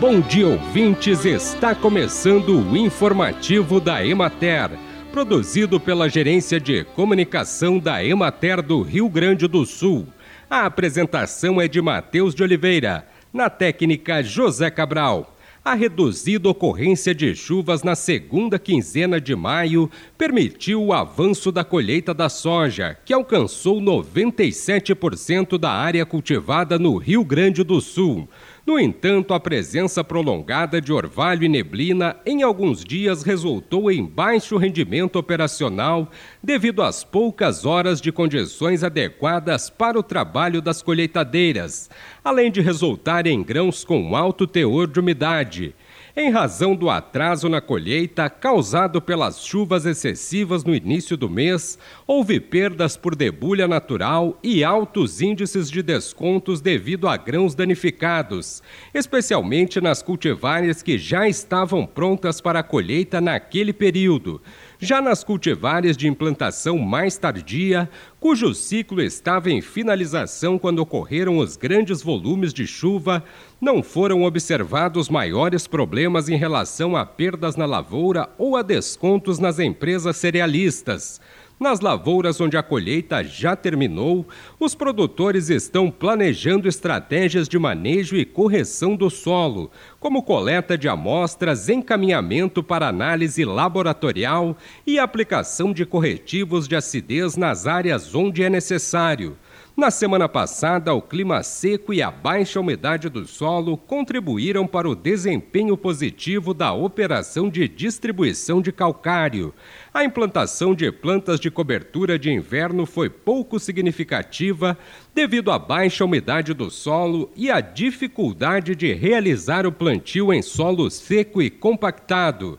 Bom dia, ouvintes! Está começando o informativo da Emater, produzido pela Gerência de Comunicação da Emater do Rio Grande do Sul. A apresentação é de Matheus de Oliveira, na técnica José Cabral. A reduzida ocorrência de chuvas na segunda quinzena de maio permitiu o avanço da colheita da soja, que alcançou 97% da área cultivada no Rio Grande do Sul. No entanto, a presença prolongada de orvalho e neblina em alguns dias resultou em baixo rendimento operacional devido às poucas horas de condições adequadas para o trabalho das colheitadeiras, além de resultar em grãos com alto teor de umidade em razão do atraso na colheita causado pelas chuvas excessivas no início do mês, houve perdas por debulha natural e altos índices de descontos devido a grãos danificados, especialmente nas cultivares que já estavam prontas para a colheita naquele período. Já nas cultivares de implantação mais tardia, cujo ciclo estava em finalização quando ocorreram os grandes volumes de chuva, não foram observados maiores problemas em relação a perdas na lavoura ou a descontos nas empresas cerealistas. Nas lavouras onde a colheita já terminou, os produtores estão planejando estratégias de manejo e correção do solo, como coleta de amostras, encaminhamento para análise laboratorial e aplicação de corretivos de acidez nas áreas onde é necessário. Na semana passada, o clima seco e a baixa umidade do solo contribuíram para o desempenho positivo da operação de distribuição de calcário. A implantação de plantas de cobertura de inverno foi pouco significativa devido à baixa umidade do solo e à dificuldade de realizar o plantio em solo seco e compactado.